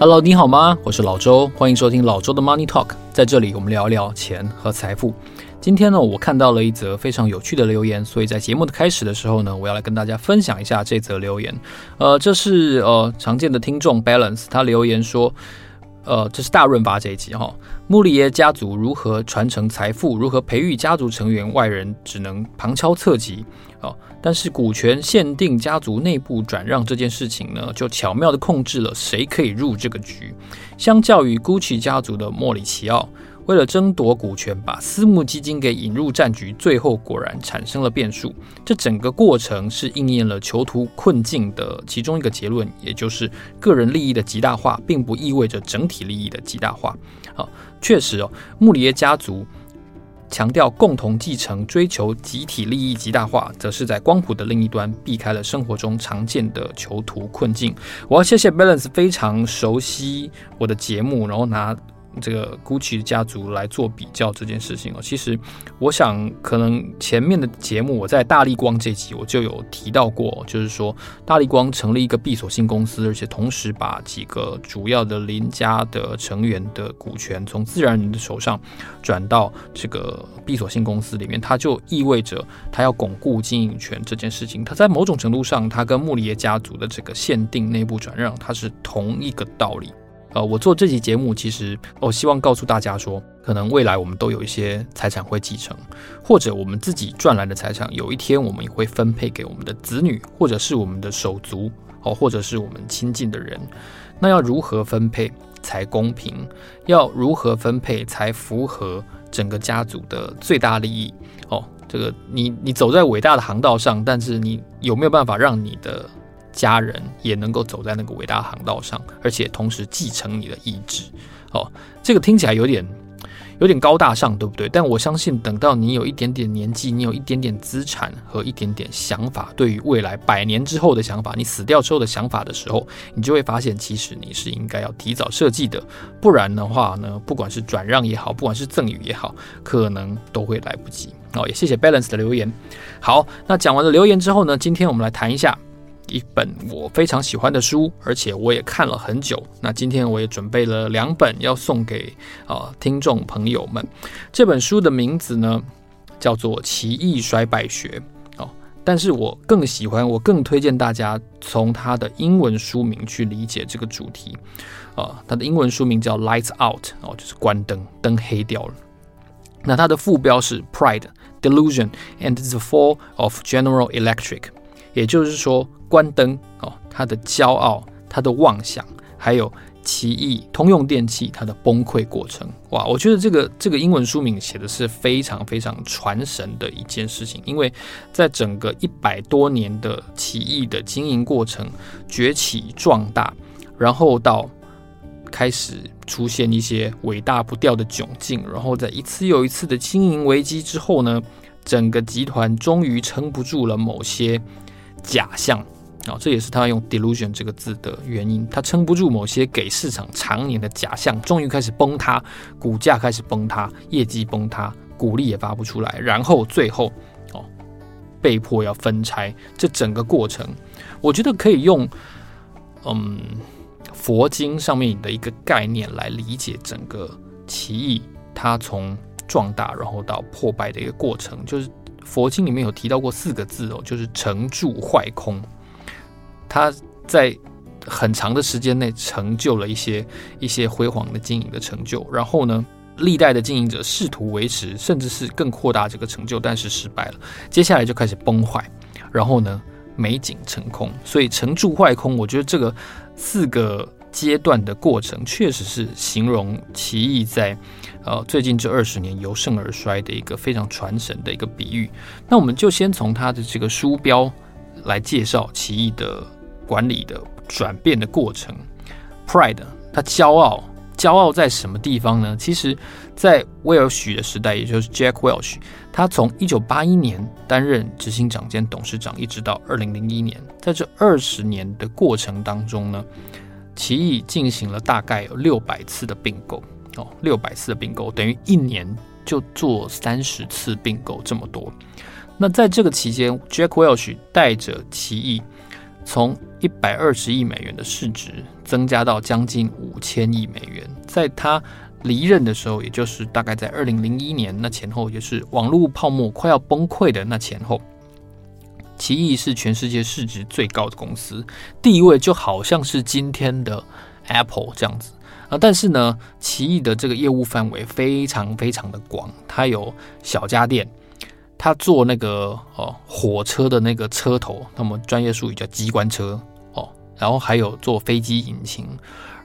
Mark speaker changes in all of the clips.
Speaker 1: Hello，你好吗？我是老周，欢迎收听老周的 Money Talk。在这里，我们聊聊钱和财富。今天呢，我看到了一则非常有趣的留言，所以在节目的开始的时候呢，我要来跟大家分享一下这则留言。呃，这是呃常见的听众 Balance，他留言说。呃，这是大润发这一集哈、哦，穆里耶家族如何传承财富，如何培育家族成员，外人只能旁敲侧击哦。但是股权限定家族内部转让这件事情呢，就巧妙地控制了谁可以入这个局。相较于 Gucci 家族的莫里奇奥。为了争夺股权，把私募基金给引入战局，最后果然产生了变数。这整个过程是应验了囚徒困境的其中一个结论，也就是个人利益的极大化，并不意味着整体利益的极大化。好，确实哦，穆里耶家族强调共同继承，追求集体利益极大化，则是在光谱的另一端，避开了生活中常见的囚徒困境。我要谢谢 Balance 非常熟悉我的节目，然后拿。这个 Gucci 家族来做比较这件事情哦，其实我想可能前面的节目我在大立光这集我就有提到过，就是说大立光成立一个闭锁性公司，而且同时把几个主要的林家的成员的股权从自然人的手上转到这个闭锁性公司里面，它就意味着它要巩固经营权这件事情。它在某种程度上，它跟穆里耶家族的这个限定内部转让，它是同一个道理。呃，我做这期节目，其实我希望告诉大家说，可能未来我们都有一些财产会继承，或者我们自己赚来的财产，有一天我们也会分配给我们的子女，或者是我们的手足，哦，或者是我们亲近的人。那要如何分配才公平？要如何分配才符合整个家族的最大利益？哦，这个你你走在伟大的航道上，但是你有没有办法让你的家人也能够走在那个伟大航道上，而且同时继承你的意志。哦，这个听起来有点有点高大上，对不对？但我相信，等到你有一点点年纪，你有一点点资产和一点点想法，对于未来百年之后的想法，你死掉之后的想法的时候，你就会发现，其实你是应该要提早设计的。不然的话呢，不管是转让也好，不管是赠与也好，可能都会来不及。哦，也谢谢 Balance 的留言。好，那讲完了留言之后呢，今天我们来谈一下。一本我非常喜欢的书，而且我也看了很久。那今天我也准备了两本要送给啊、呃、听众朋友们。这本书的名字呢叫做《奇异衰败学》哦，但是我更喜欢，我更推荐大家从它的英文书名去理解这个主题啊、它的英文书名叫《Lights Out》哦，就是关灯，灯黑掉了。那它的副标是《Pride, Delusion and the Fall of General Electric》。也就是说，关灯哦，它的骄傲、它的妄想，还有奇异通用电器它的崩溃过程，哇！我觉得这个这个英文书名写的是非常非常传神的一件事情，因为在整个一百多年的奇异的经营过程，崛起壮大，然后到开始出现一些尾大不掉的窘境，然后在一次又一次的经营危机之后呢，整个集团终于撑不住了某些。假象啊、哦，这也是他用 delusion 这个字的原因。他撑不住某些给市场常年的假象，终于开始崩塌，股价开始崩塌，业绩崩塌，股利也发不出来，然后最后哦，被迫要分拆。这整个过程，我觉得可以用嗯佛经上面的一个概念来理解整个奇异，它从壮大然后到破败的一个过程，就是。佛经里面有提到过四个字哦，就是成住坏空。他在很长的时间内成就了一些一些辉煌的经营的成就，然后呢，历代的经营者试图维持，甚至是更扩大这个成就，但是失败了。接下来就开始崩坏，然后呢，美景成空。所以成住坏空，我觉得这个四个阶段的过程，确实是形容奇异在。呃，最近这二十年由盛而衰的一个非常传神的一个比喻。那我们就先从他的这个书标来介绍奇异的管理的转变的过程。Pride，他骄傲，骄傲在什么地方呢？其实，在威尔许的时代，也就是 Jack Welch，他从一九八一年担任执行长兼董事长，一直到二零零一年，在这二十年的过程当中呢，奇异进行了大概有六百次的并购。哦，六百次的并购等于一年就做三十次并购这么多。那在这个期间，Jack Welch 带着奇异从一百二十亿美元的市值增加到将近五千亿美元。在他离任的时候，也就是大概在二零零一年那前后，也是网络泡沫快要崩溃的那前后，奇异是全世界市值最高的公司，地位就好像是今天的 Apple 这样子啊。但是呢，奇异的这个业务范围非常非常的广，它有小家电，它做那个哦火车的那个车头，那么专业术语叫机关车哦，然后还有做飞机引擎。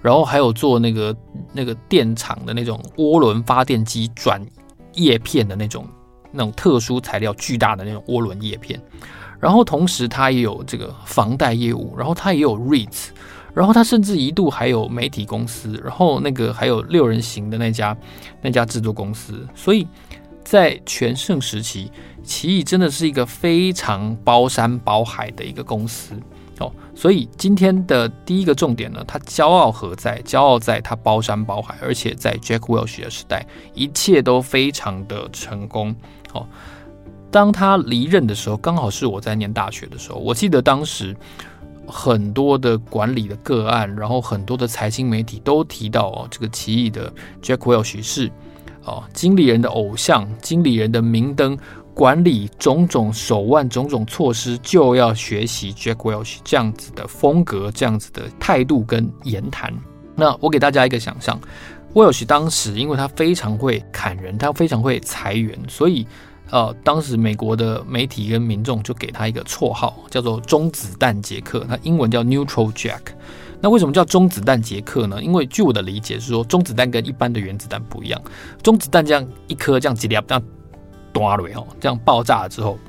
Speaker 1: 然后还有做那个那个电厂的那种涡轮发电机转叶片的那种那种特殊材料巨大的那种涡轮叶片，然后同时它也有这个房贷业务，然后它也有 REITs，然后它甚至一度还有媒体公司，然后那个还有六人行的那家那家制作公司，所以在全盛时期，奇异真的是一个非常包山包海的一个公司。哦，所以今天的第一个重点呢，他骄傲何在？骄傲在他包山包海，而且在 Jack Welch 的时代，一切都非常的成功。哦，当他离任的时候，刚好是我在念大学的时候。我记得当时很多的管理的个案，然后很多的财经媒体都提到哦，这个奇异的 Jack Welch 是哦经理人的偶像，经理人的明灯。管理种种手腕、种种措施，就要学习 Jack Welch 这样子的风格、这样子的态度跟言谈。那我给大家一个想象，Welch 当时因为他非常会砍人，他非常会裁员，所以呃，当时美国的媒体跟民众就给他一个绰号，叫做“中子弹杰克”，他英文叫 Neutral Jack。那为什么叫中子弹杰克呢？因为据我的理解是说，中子弹跟一般的原子弹不一样，中子弹这样一颗这样几粒这样。断了哦，这样爆炸了之后，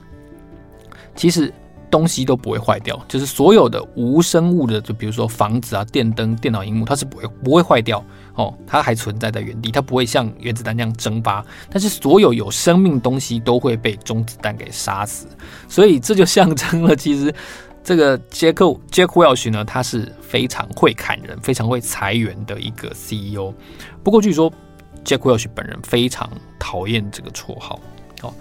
Speaker 1: 其实东西都不会坏掉，就是所有的无生物的，就比如说房子啊、电灯、电脑荧幕，它是不会不会坏掉哦，它还存在在原地，它不会像原子弹那样蒸发。但是所有有生命东西都会被中子弹给杀死，所以这就象征了，其实这个杰克杰克·韦尔许呢，他是非常会砍人、非常会裁员的一个 CEO。不过据说杰克·韦尔许本人非常讨厌这个绰号。哦，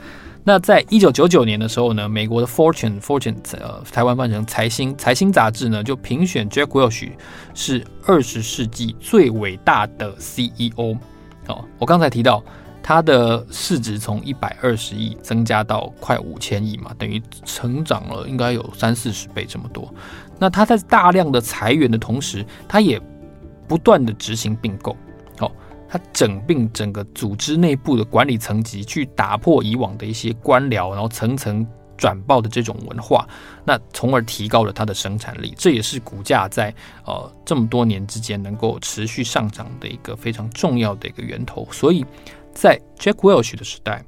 Speaker 1: 那在一九九九年的时候呢，美国的 Fortune Fortune 呃，台湾翻成财新财新杂志呢，就评选 Jack Welch 是二十世纪最伟大的 CEO。哦，我刚才提到他的市值从一百二十亿增加到快五千亿嘛，等于成长了应该有三四十倍这么多。那他在大量的裁员的同时，他也不断的执行并购。他整并整个组织内部的管理层级，去打破以往的一些官僚，然后层层转报的这种文化，那从而提高了它的生产力。这也是股价在呃这么多年之间能够持续上涨的一个非常重要的一个源头。所以在 Jack Welch 的时代，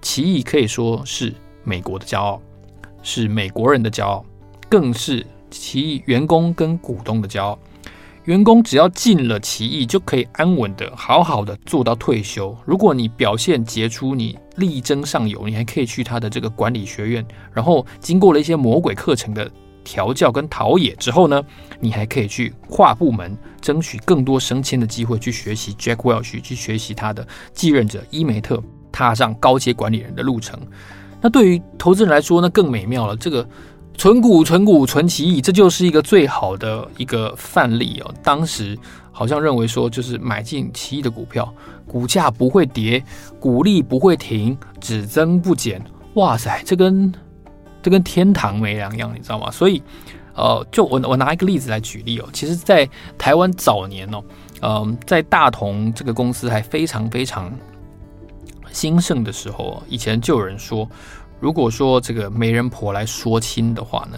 Speaker 1: 奇异可以说是美国的骄傲，是美国人的骄傲，更是奇异员工跟股东的骄傲。员工只要尽了奇异，就可以安稳的、好好的做到退休。如果你表现杰出，你力争上游，你还可以去他的这个管理学院，然后经过了一些魔鬼课程的调教跟陶冶之后呢，你还可以去跨部门争取更多升迁的机会，去学习 Jack Welch，去学习他的继任者伊梅特，踏上高阶管理人的路程。那对于投资人来说，那更美妙了。这个。存股、存股、存奇异，这就是一个最好的一个范例哦。当时好像认为说，就是买进奇异的股票，股价不会跌，股利不会停，只增不减。哇塞，这跟这跟天堂没两样，你知道吗？所以，呃，就我我拿一个例子来举例哦。其实，在台湾早年哦，嗯、在大同这个公司还非常非常兴盛的时候，以前就有人说。如果说这个媒人婆来说亲的话呢，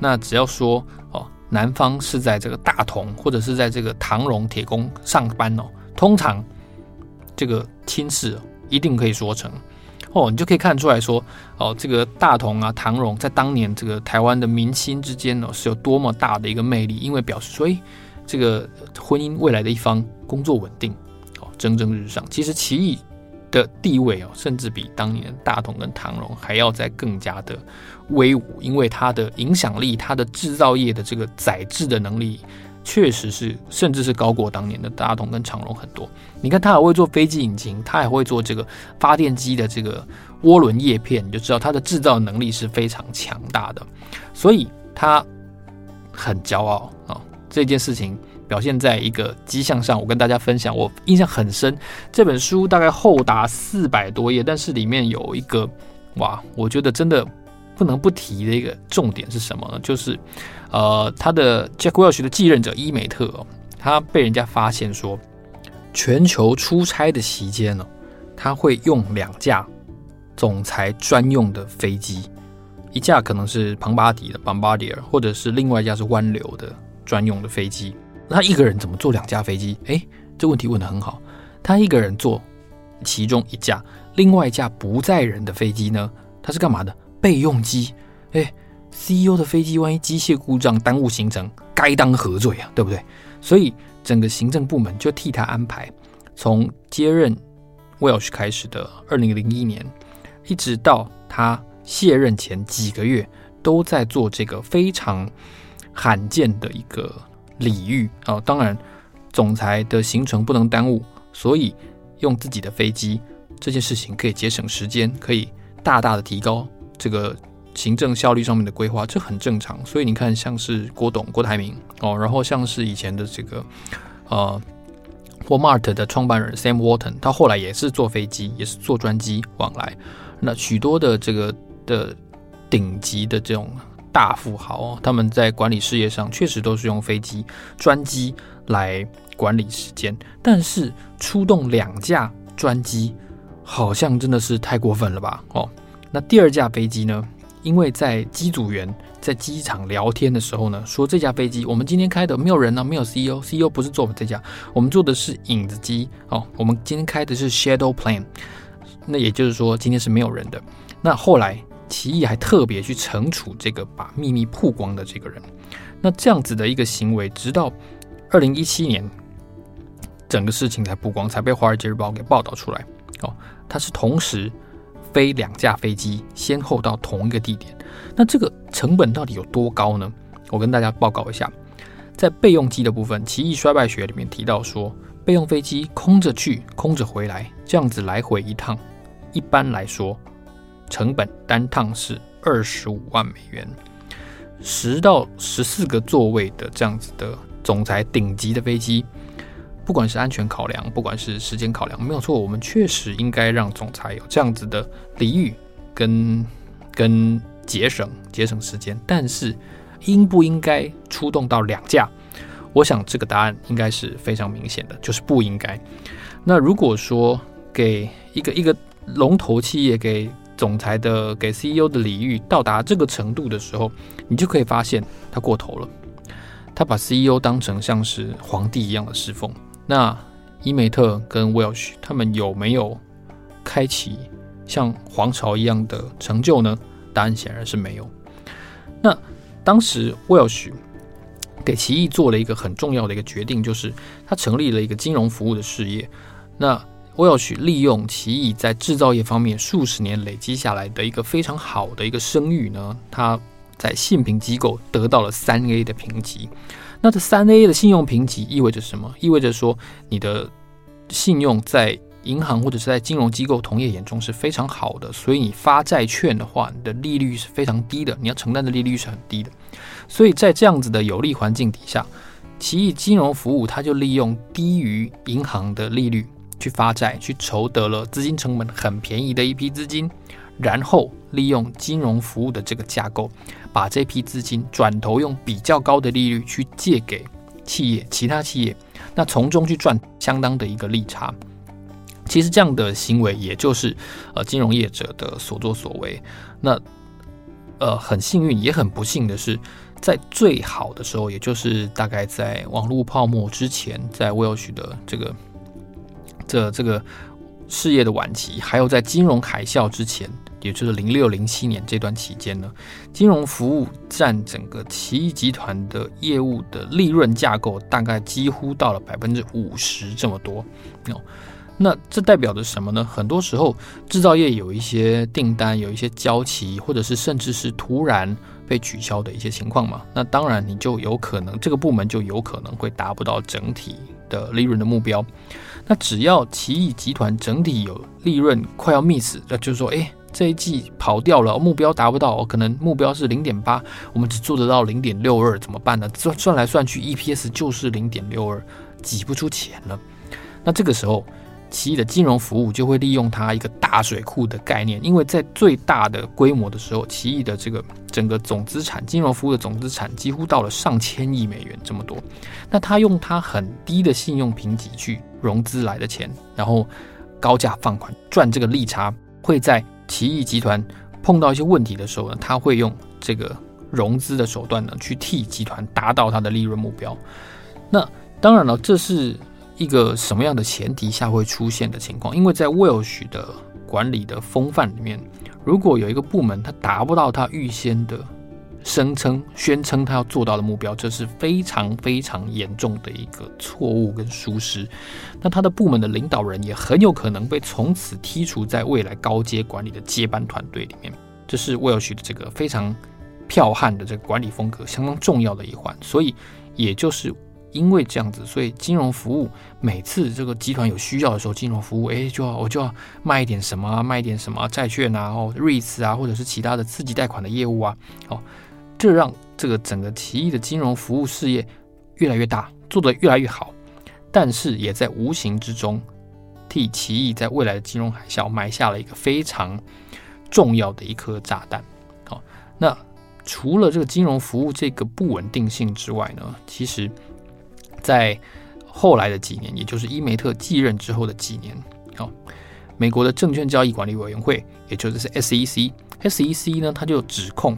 Speaker 1: 那只要说哦，男方是在这个大同或者是在这个唐荣铁工上班哦，通常这个亲事一定可以说成哦，你就可以看出来说哦，这个大同啊唐荣在当年这个台湾的民心之间呢是有多么大的一个魅力，因为表示说，诶，这个婚姻未来的一方工作稳定哦，蒸蒸日上。其实奇异。的地位哦，甚至比当年的大同跟唐荣还要再更加的威武，因为它的影响力，它的制造业的这个载制的能力，确实是甚至是高过当年的大同跟长荣很多。你看，他还会做飞机引擎，他还会做这个发电机的这个涡轮叶片，你就知道它的制造能力是非常强大的。所以他很骄傲啊。这件事情表现在一个迹象上，我跟大家分享，我印象很深。这本书大概厚达四百多页，但是里面有一个哇，我觉得真的不能不提的一个重点是什么呢？就是呃，他的 Jack Welch 的继任者伊美特哦，他被人家发现说，全球出差的期间呢，他会用两架总裁专用的飞机，一架可能是庞巴迪的 Bombardier，或者是另外一架是湾流的。专用的飞机，他一个人怎么坐两架飞机？诶，这问题问得很好。他一个人坐其中一架，另外一架不载人的飞机呢？他是干嘛的？备用机。诶，CEO 的飞机万一机械故障耽误行程，该当何罪啊？对不对？所以整个行政部门就替他安排，从接任 Welsh 开始的二零零一年，一直到他卸任前几个月，都在做这个非常。罕见的一个礼遇啊！当然，总裁的行程不能耽误，所以用自己的飞机这件事情可以节省时间，可以大大的提高这个行政效率上面的规划，这很正常。所以你看，像是郭董郭台铭哦，然后像是以前的这个呃，Walmart 的创办人 Sam Walton，他后来也是坐飞机，也是坐专机往来。那许多的这个的顶级的这种。大富豪哦，他们在管理事业上确实都是用飞机专机来管理时间，但是出动两架专机，好像真的是太过分了吧？哦，那第二架飞机呢？因为在机组员在机场聊天的时候呢，说这架飞机我们今天开的没有人呢，没有 CEO，CEO 不是坐我们这架，我们坐的是影子机哦，我们今天开的是 Shadow Plane，那也就是说今天是没有人的。那后来。奇异还特别去惩处这个把秘密曝光的这个人，那这样子的一个行为，直到二零一七年，整个事情才曝光，才被《华尔街日报》给报道出来。哦，他是同时飞两架飞机，先后到同一个地点。那这个成本到底有多高呢？我跟大家报告一下，在备用机的部分，《奇异衰败学》里面提到说，备用飞机空着去，空着回来，这样子来回一趟，一般来说。成本单趟是二十五万美元，十到十四个座位的这样子的总裁顶级的飞机，不管是安全考量，不管是时间考量，没有错，我们确实应该让总裁有这样子的礼遇跟跟节省节省时间，但是应不应该出动到两架？我想这个答案应该是非常明显的，就是不应该。那如果说给一个一个龙头企业给总裁的给 CEO 的礼遇到达这个程度的时候，你就可以发现他过头了。他把 CEO 当成像是皇帝一样的侍奉。那伊梅特跟 Welsh 他们有没有开启像皇朝一样的成就呢？答案显然是没有。那当时 Welsh 给奇异做了一个很重要的一个决定，就是他成立了一个金融服务的事业。那 Welch 利用奇异在制造业方面数十年累积下来的一个非常好的一个声誉呢，他在信评机构得到了三 A 的评级。那这三 A 的信用评级意味着什么？意味着说你的信用在银行或者是在金融机构同业眼中是非常好的，所以你发债券的话，你的利率是非常低的，你要承担的利率是很低的。所以在这样子的有利环境底下，奇异金融服务它就利用低于银行的利率。去发债，去筹得了资金成本很便宜的一批资金，然后利用金融服务的这个架构，把这批资金转头用比较高的利率去借给企业，其他企业，那从中去赚相当的一个利差。其实这样的行为，也就是呃金融业者的所作所为。那呃很幸运，也很不幸的是，在最好的时候，也就是大概在网络泡沫之前，在 Welch 的这个。这这个事业的晚期，还有在金融海啸之前，也就是零六零七年这段期间呢，金融服务占整个奇异集团的业务的利润架构，大概几乎到了百分之五十这么多。哦，那这代表着什么呢？很多时候制造业有一些订单，有一些交期，或者是甚至是突然被取消的一些情况嘛。那当然你就有可能这个部门就有可能会达不到整体的利润的目标。那只要奇异集团整体有利润快要 miss，那就是说，哎，这一季跑掉了，目标达不到，可能目标是零点八，我们只做得到零点六二，怎么办呢？算算来算去，EPS 就是零点六二，挤不出钱了。那这个时候，奇异的金融服务就会利用它一个大水库的概念，因为在最大的规模的时候，奇异的这个整个总资产，金融服务的总资产几乎到了上千亿美元这么多。那他用他很低的信用评级去融资来的钱，然后高价放款赚这个利差，会在奇异集团碰到一些问题的时候呢，他会用这个融资的手段呢去替集团达到他的利润目标。那当然了，这是。一个什么样的前提下会出现的情况？因为在 Welch 的管理的风范里面，如果有一个部门它达不到它预先的声称、宣称它要做到的目标，这是非常非常严重的一个错误跟疏失。那他的部门的领导人也很有可能被从此剔除在未来高阶管理的接班团队里面。这是 Welch 的这个非常剽悍的这个管理风格，相当重要的一环。所以，也就是。因为这样子，所以金融服务每次这个集团有需要的时候，金融服务哎，就要我就要卖一点什么，啊卖一点什么债券啊，哦，REITs 啊，或者是其他的刺激贷款的业务啊，哦，这让这个整个奇异的金融服务事业越来越大，做得越来越好，但是也在无形之中替奇异在未来的金融海啸埋下了一个非常重要的一颗炸弹。好，那除了这个金融服务这个不稳定性之外呢，其实。在后来的几年，也就是伊梅特继任之后的几年，哦，美国的证券交易管理委员会，也就是 SEC，SEC 呢，他就指控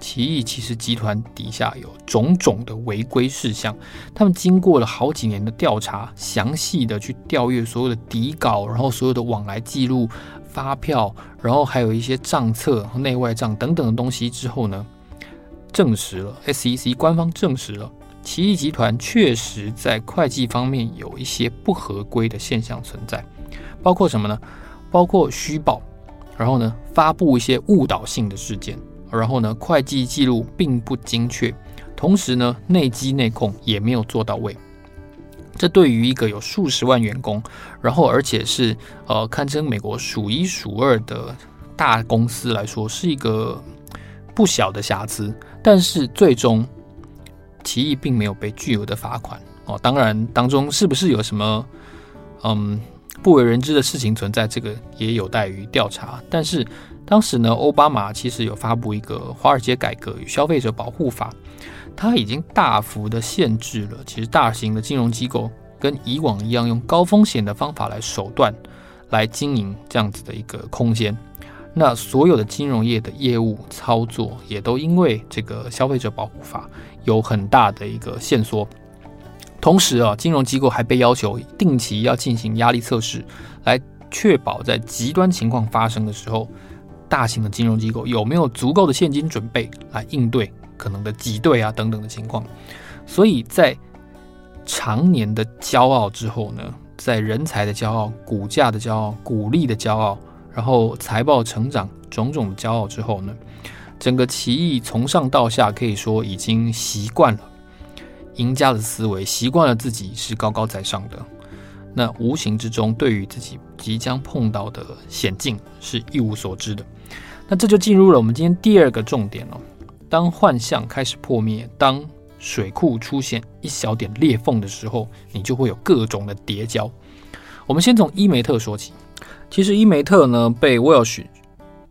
Speaker 1: 奇异其实集团底下有种种的违规事项。他们经过了好几年的调查，详细的去调阅所有的底稿，然后所有的往来记录、发票，然后还有一些账册、内外账等等的东西之后呢，证实了 SEC 官方证实了。奇异集团确实在会计方面有一些不合规的现象存在，包括什么呢？包括虚报，然后呢，发布一些误导性的事件，然后呢，会计记录并不精确，同时呢，内机内控也没有做到位。这对于一个有数十万员工，然后而且是呃堪称美国数一数二的大公司来说，是一个不小的瑕疵。但是最终。提议并没有被巨额的罚款哦，当然当中是不是有什么嗯不为人知的事情存在，这个也有待于调查。但是当时呢，奥巴马其实有发布一个《华尔街改革与消费者保护法》，它已经大幅的限制了其实大型的金融机构跟以往一样用高风险的方法来手段来经营这样子的一个空间。那所有的金融业的业务操作也都因为这个消费者保护法有很大的一个限缩。同时啊，金融机构还被要求定期要进行压力测试，来确保在极端情况发生的时候，大型的金融机构有没有足够的现金准备来应对可能的挤兑啊等等的情况。所以在常年的骄傲之后呢，在人才的骄傲、股价的骄傲、股利的骄傲。然后财报成长种种的骄傲之后呢，整个奇异从上到下可以说已经习惯了赢家的思维，习惯了自己是高高在上的。那无形之中对于自己即将碰到的险境是一无所知的。那这就进入了我们今天第二个重点了。当幻象开始破灭，当水库出现一小点裂缝的时候，你就会有各种的叠交。我们先从伊梅特说起。其实伊梅特呢被 Welch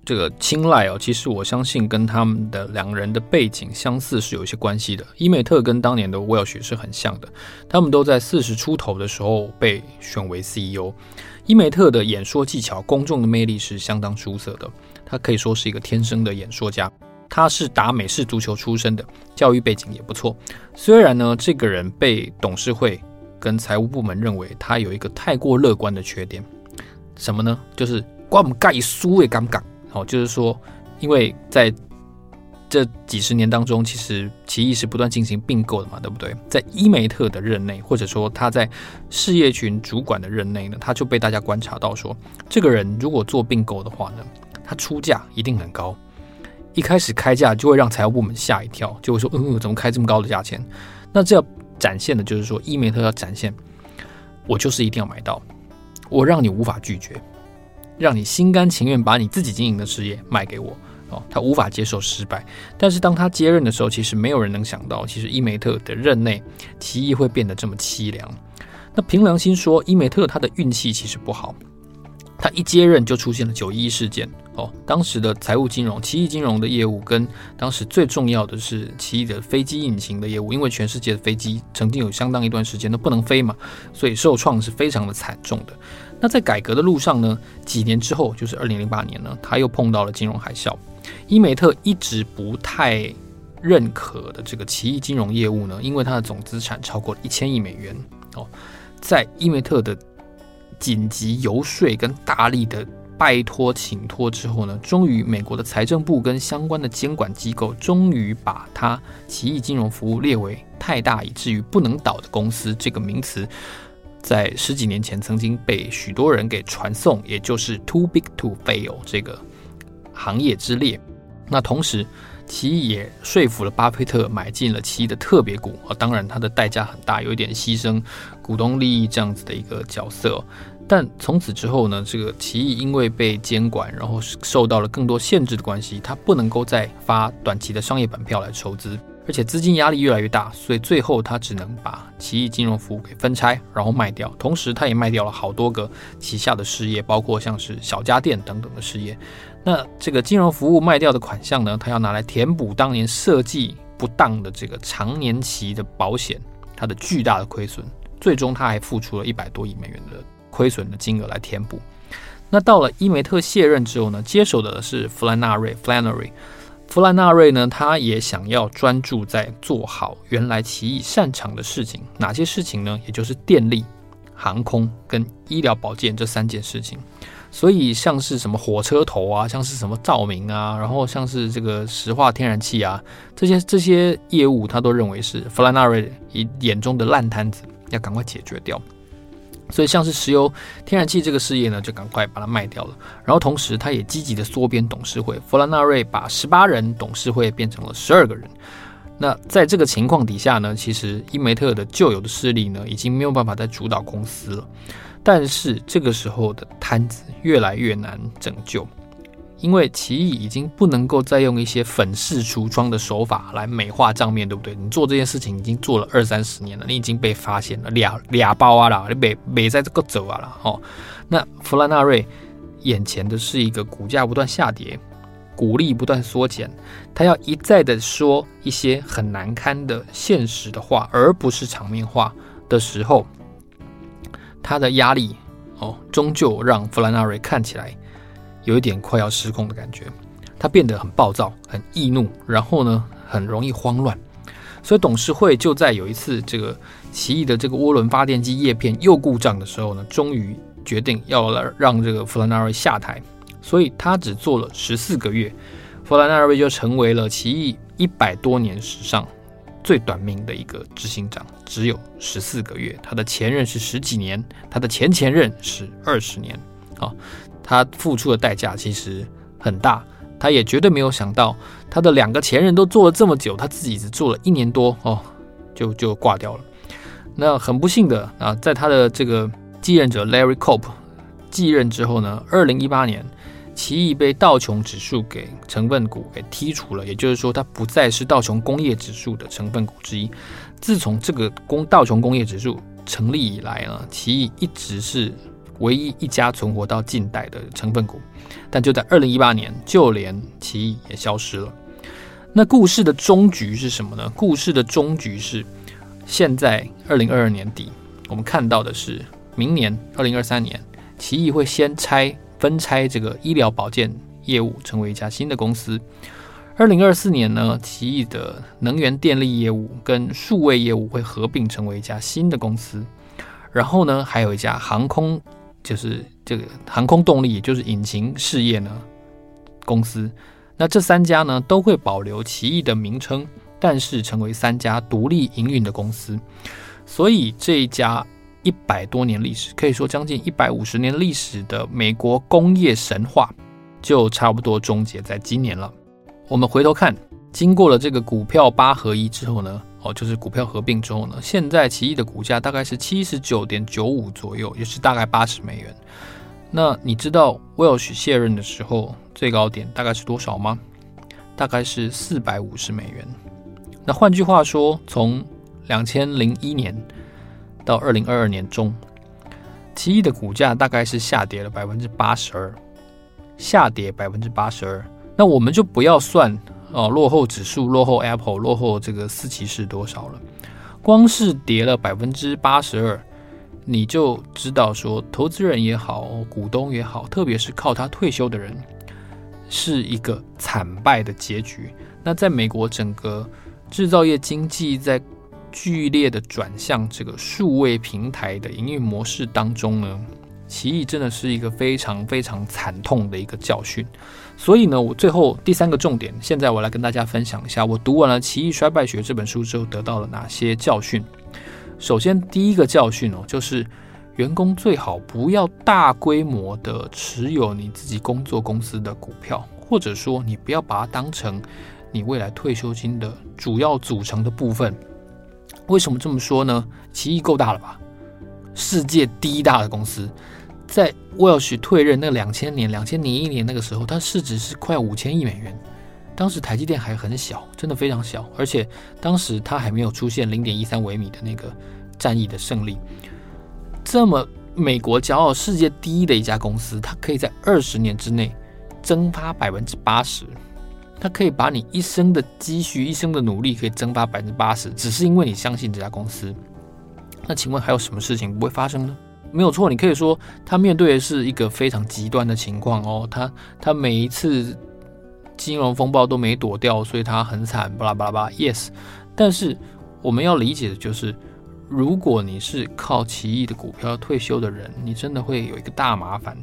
Speaker 1: 这个青睐哦，其实我相信跟他们的两个人的背景相似是有一些关系的。伊美特跟当年的 Welch 是很像的，他们都在四十出头的时候被选为 CEO。伊美特的演说技巧、公众的魅力是相当出色的，他可以说是一个天生的演说家。他是打美式足球出身的，教育背景也不错。虽然呢，这个人被董事会跟财务部门认为他有一个太过乐观的缺点。什么呢？就是关我们盖书也尴尬。哦，就是说，因为在这几十年当中，其实奇异是不断进行并购的嘛，对不对？在伊梅特的任内，或者说他在事业群主管的任内呢，他就被大家观察到说，这个人如果做并购的话呢，他出价一定很高。一开始开价就会让财务部门吓一跳，就会说，嗯，怎么开这么高的价钱？那这要展现的就是说，伊梅特要展现，我就是一定要买到。我让你无法拒绝，让你心甘情愿把你自己经营的事业卖给我。哦，他无法接受失败。但是当他接任的时候，其实没有人能想到，其实伊梅特的任内，奇异会变得这么凄凉。那凭良心说，伊梅特他的运气其实不好。他一接任就出现了九一一事件。哦，当时的财务金融、奇异金融的业务，跟当时最重要的是奇异的飞机引擎的业务，因为全世界的飞机曾经有相当一段时间都不能飞嘛，所以受创是非常的惨重的。那在改革的路上呢，几年之后，就是二零零八年呢，他又碰到了金融海啸。伊梅特一直不太认可的这个奇异金融业务呢，因为它的总资产超过了一千亿美元。哦，在伊梅特的紧急游说跟大力的拜托请托之后呢，终于美国的财政部跟相关的监管机构终于把它奇异金融服务列为太大以至于不能倒的公司这个名词，在十几年前曾经被许多人给传颂，也就是 too big to fail 这个行业之列。那同时，奇异也说服了巴菲特买进了奇异的特别股啊，当然它的代价很大，有一点牺牲股东利益这样子的一个角色。但从此之后呢，这个奇异因为被监管，然后受到了更多限制的关系，它不能够再发短期的商业版票来筹资，而且资金压力越来越大，所以最后他只能把奇异金融服务给分拆，然后卖掉。同时，他也卖掉了好多个旗下的事业，包括像是小家电等等的事业。那这个金融服务卖掉的款项呢，他要拿来填补当年设计不当的这个长年期的保险，它的巨大的亏损。最终，他还付出了一百多亿美元的。亏损的金额来填补。那到了伊梅特卸任之后呢，接手的是弗兰纳瑞 （Flannery）。弗兰纳瑞呢，他也想要专注在做好原来奇异擅长的事情。哪些事情呢？也就是电力、航空跟医疗保健这三件事情。所以像是什么火车头啊，像是什么照明啊，然后像是这个石化天然气啊，这些这些业务，他都认为是弗兰纳瑞眼中的烂摊子，要赶快解决掉。所以，像是石油、天然气这个事业呢，就赶快把它卖掉了。然后，同时他也积极的缩编董事会，弗兰纳瑞把十八人董事会变成了十二个人。那在这个情况底下呢，其实伊梅特的旧有的势力呢，已经没有办法再主导公司了。但是这个时候的摊子越来越难拯救。因为奇异已经不能够再用一些粉饰橱窗的手法来美化账面，对不对？你做这件事情已经做了二三十年了，你已经被发现了，俩俩包啊啦，你没没在这个走啊了哦。那弗兰纳瑞眼前的是一个股价不断下跌，股利不断缩减，他要一再的说一些很难堪的现实的话，而不是场面话的时候，他的压力哦，终究让弗兰纳瑞看起来。有一点快要失控的感觉，他变得很暴躁、很易怒，然后呢，很容易慌乱。所以董事会就在有一次这个奇异的这个涡轮发电机叶片又故障的时候呢，终于决定要来让这个弗兰纳瑞下台。所以他只做了十四个月，弗兰纳瑞就成为了奇异一百多年史上最短命的一个执行长，只有十四个月。他的前任是十几年，他的前前任是二十年。啊。他付出的代价其实很大，他也绝对没有想到，他的两个前任都做了这么久，他自己只做了一年多哦，就就挂掉了。那很不幸的啊，在他的这个继任者 Larry Culp 继任之后呢，二零一八年，奇异被道琼指数给成分股给剔除了，也就是说，它不再是道琼工业指数的成分股之一。自从这个工道琼工业指数成立以来呢，奇异一直是。唯一一家存活到近代的成分股，但就在二零一八年，就连奇异也消失了。那故事的终局是什么呢？故事的终局是，现在二零二二年底，我们看到的是明年二零二三年，奇异会先拆分拆这个医疗保健业务，成为一家新的公司。二零二四年呢，奇异的能源电力业务跟数位业务会合并成为一家新的公司。然后呢，还有一家航空。就是这个航空动力，也就是引擎事业呢，公司，那这三家呢都会保留奇异的名称，但是成为三家独立营运的公司。所以这一家一百多年历史，可以说将近一百五十年历史的美国工业神话，就差不多终结在今年了。我们回头看，经过了这个股票八合一之后呢，哦，就是股票合并之后呢，现在奇异的股价大概是七十九点九五左右，也是大概八十美元。那你知道 Welch 卸任的时候最高点大概是多少吗？大概是四百五十美元。那换句话说，从两千零一年到二零二二年中，奇异的股价大概是下跌了百分之八十二，下跌百分之八十二。那我们就不要算哦，落后指数、落后 Apple、落后这个斯奇是多少了，光是跌了百分之八十二，你就知道说，投资人也好，股东也好，特别是靠他退休的人，是一个惨败的结局。那在美国整个制造业经济在剧烈的转向这个数位平台的营运模式当中呢，奇异真的是一个非常非常惨痛的一个教训。所以呢，我最后第三个重点，现在我来跟大家分享一下，我读完了《奇异衰败学》这本书之后得到了哪些教训。首先，第一个教训哦，就是员工最好不要大规模的持有你自己工作公司的股票，或者说你不要把它当成你未来退休金的主要组成的部分。为什么这么说呢？奇异够大了吧？世界第一大的公司，在 Welch 退任那两千年、两千零一年那个时候，它市值是快五千亿美元。当时台积电还很小，真的非常小，而且当时它还没有出现零点一三微米的那个战役的胜利。这么美国骄傲、世界第一的一家公司，它可以在二十年之内蒸发百分之八十。它可以把你一生的积蓄、一生的努力可以蒸发百分之八十，只是因为你相信这家公司。那请问还有什么事情不会发生呢？没有错，你可以说他面对的是一个非常极端的情况哦。他他每一次金融风暴都没躲掉，所以他很惨，巴拉巴拉巴。Yes，但是我们要理解的就是，如果你是靠奇异的股票退休的人，你真的会有一个大麻烦。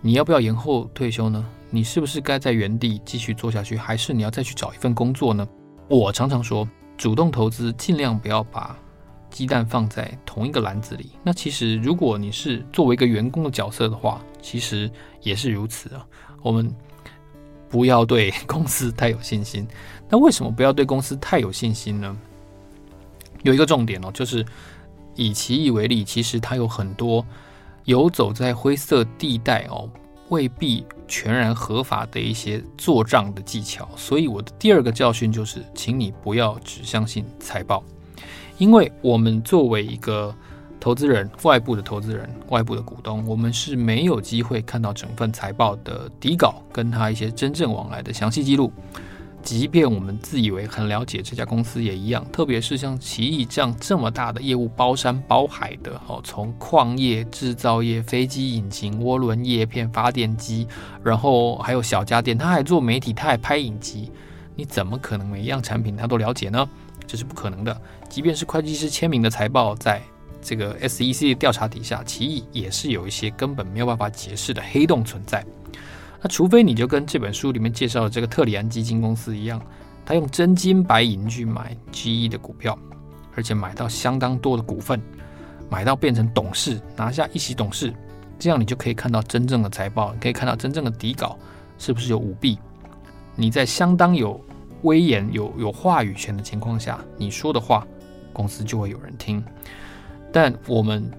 Speaker 1: 你要不要延后退休呢？你是不是该在原地继续做下去，还是你要再去找一份工作呢？我常常说，主动投资尽量不要把鸡蛋放在同一个篮子里。那其实，如果你是作为一个员工的角色的话，其实也是如此啊。我们不要对公司太有信心。那为什么不要对公司太有信心呢？有一个重点哦，就是以奇异为例，其实它有很多游走在灰色地带哦。未必全然合法的一些做账的技巧，所以我的第二个教训就是，请你不要只相信财报，因为我们作为一个投资人、外部的投资人、外部的股东，我们是没有机会看到整份财报的底稿，跟他一些真正往来的详细记录。即便我们自以为很了解这家公司也一样，特别是像奇异这样这么大的业务，包山包海的哦，从矿业、制造业、飞机引擎、涡轮叶片、发电机，然后还有小家电，他还做媒体，他还拍影集，你怎么可能每一样产品他都了解呢？这是不可能的。即便是会计师签名的财报，在这个 SEC 的调查底下，奇异也是有一些根本没有办法解释的黑洞存在。那除非你就跟这本书里面介绍的这个特里安基金公司一样，他用真金白银去买 GE 的股票，而且买到相当多的股份，买到变成董事，拿下一席董事，这样你就可以看到真正的财报，可以看到真正的底稿是不是有舞弊。你在相当有威严、有有话语权的情况下，你说的话，公司就会有人听。但我们。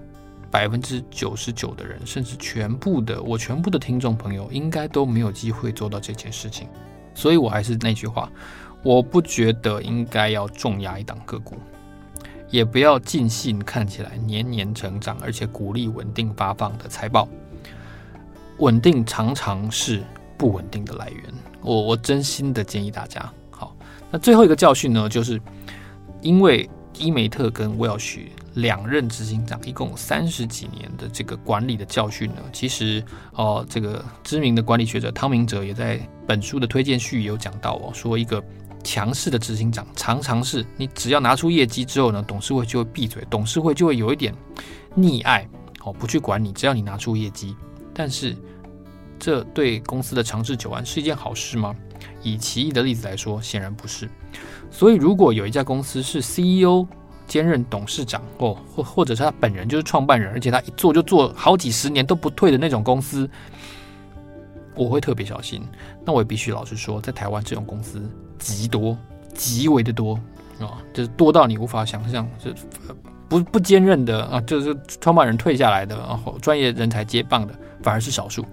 Speaker 1: 百分之九十九的人，甚至全部的我全部的听众朋友，应该都没有机会做到这件事情。所以我还是那句话，我不觉得应该要重压一档个股，也不要尽信看起来年年成长，而且鼓励稳定发放的财报。稳定常常是不稳定的来源。我我真心的建议大家，好，那最后一个教训呢，就是因为伊梅特跟威尔许。两任执行长一共三十几年的这个管理的教训呢，其实哦，这个知名的管理学者汤明哲也在本书的推荐序有讲到哦，说一个强势的执行长常常是你只要拿出业绩之后呢，董事会就会闭嘴，董事会就会有一点溺爱哦，不去管你，只要你拿出业绩。但是这对公司的长治久安是一件好事吗？以奇异的例子来说，显然不是。所以如果有一家公司是 CEO。兼任董事长哦，或或者是他本人就是创办人，而且他一做就做好几十年都不退的那种公司，我会特别小心。那我也必须老实说，在台湾这种公司极多，极为的多啊，就是多到你无法想象，就不不兼任的啊，就是创办人退下来的，然后专业人才接棒的，反而是少数。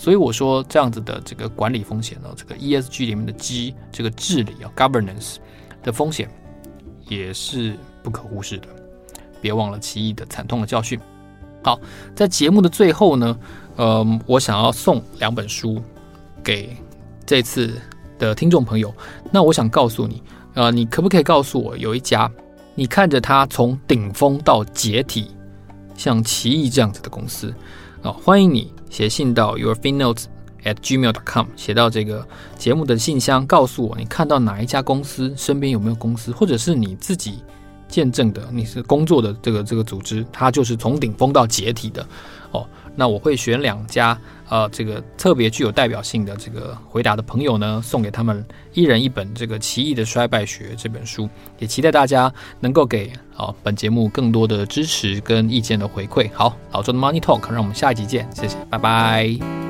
Speaker 1: 所以我说这样子的这个管理风险呢，这个 ESG 里面的 G 这个治理啊，governance 的风险也是不可忽视的。别忘了奇异的惨痛的教训。好，在节目的最后呢，呃，我想要送两本书给这次的听众朋友。那我想告诉你，呃，你可不可以告诉我，有一家你看着它从顶峰到解体，像奇异这样子的公司啊，欢迎你写信到 yourfinnotes at gmail.com，写到这个节目的信箱，告诉我你看到哪一家公司，身边有没有公司，或者是你自己。见证的，你是工作的这个这个组织，它就是从顶峰到解体的哦。那我会选两家呃，这个特别具有代表性的这个回答的朋友呢，送给他们一人一本这个《奇异的衰败学》这本书，也期待大家能够给啊、本节目更多的支持跟意见的回馈。好，老周的 Money Talk，让我们下一集见，谢谢，拜拜。